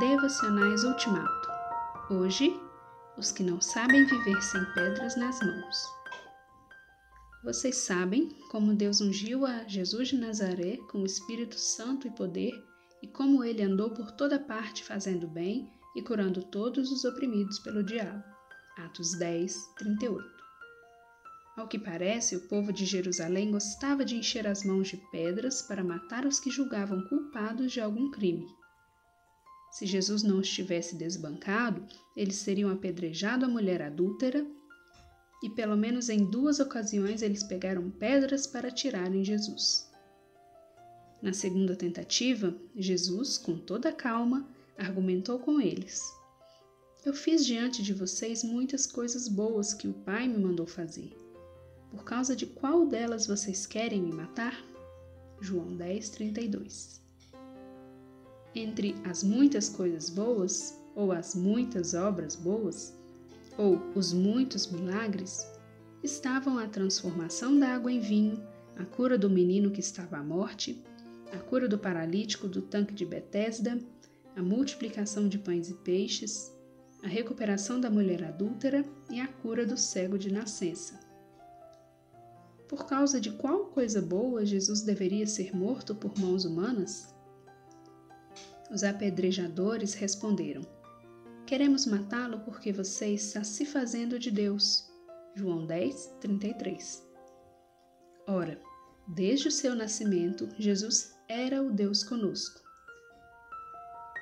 Devocionais Ultimato. Hoje, os que não sabem viver sem pedras nas mãos. Vocês sabem como Deus ungiu a Jesus de Nazaré com o Espírito Santo e poder e como ele andou por toda parte fazendo bem e curando todos os oprimidos pelo diabo. Atos 10, 38. Ao que parece, o povo de Jerusalém gostava de encher as mãos de pedras para matar os que julgavam culpados de algum crime. Se Jesus não os tivesse desbancado, eles teriam apedrejado a mulher adúltera e, pelo menos em duas ocasiões, eles pegaram pedras para tirarem Jesus. Na segunda tentativa, Jesus, com toda calma, argumentou com eles: Eu fiz diante de vocês muitas coisas boas que o Pai me mandou fazer. Por causa de qual delas vocês querem me matar? João 10, 32 entre as muitas coisas boas, ou as muitas obras boas, ou os muitos milagres, estavam a transformação da água em vinho, a cura do menino que estava à morte, a cura do paralítico do tanque de Betesda, a multiplicação de pães e peixes, a recuperação da mulher adúltera e a cura do cego de nascença. Por causa de qual coisa boa Jesus deveria ser morto por mãos humanas? Os apedrejadores responderam: Queremos matá-lo porque você está se fazendo de Deus. João 10, 33. Ora, desde o seu nascimento, Jesus era o Deus conosco.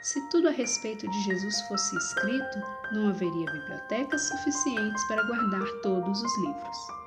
Se tudo a respeito de Jesus fosse escrito, não haveria bibliotecas suficientes para guardar todos os livros.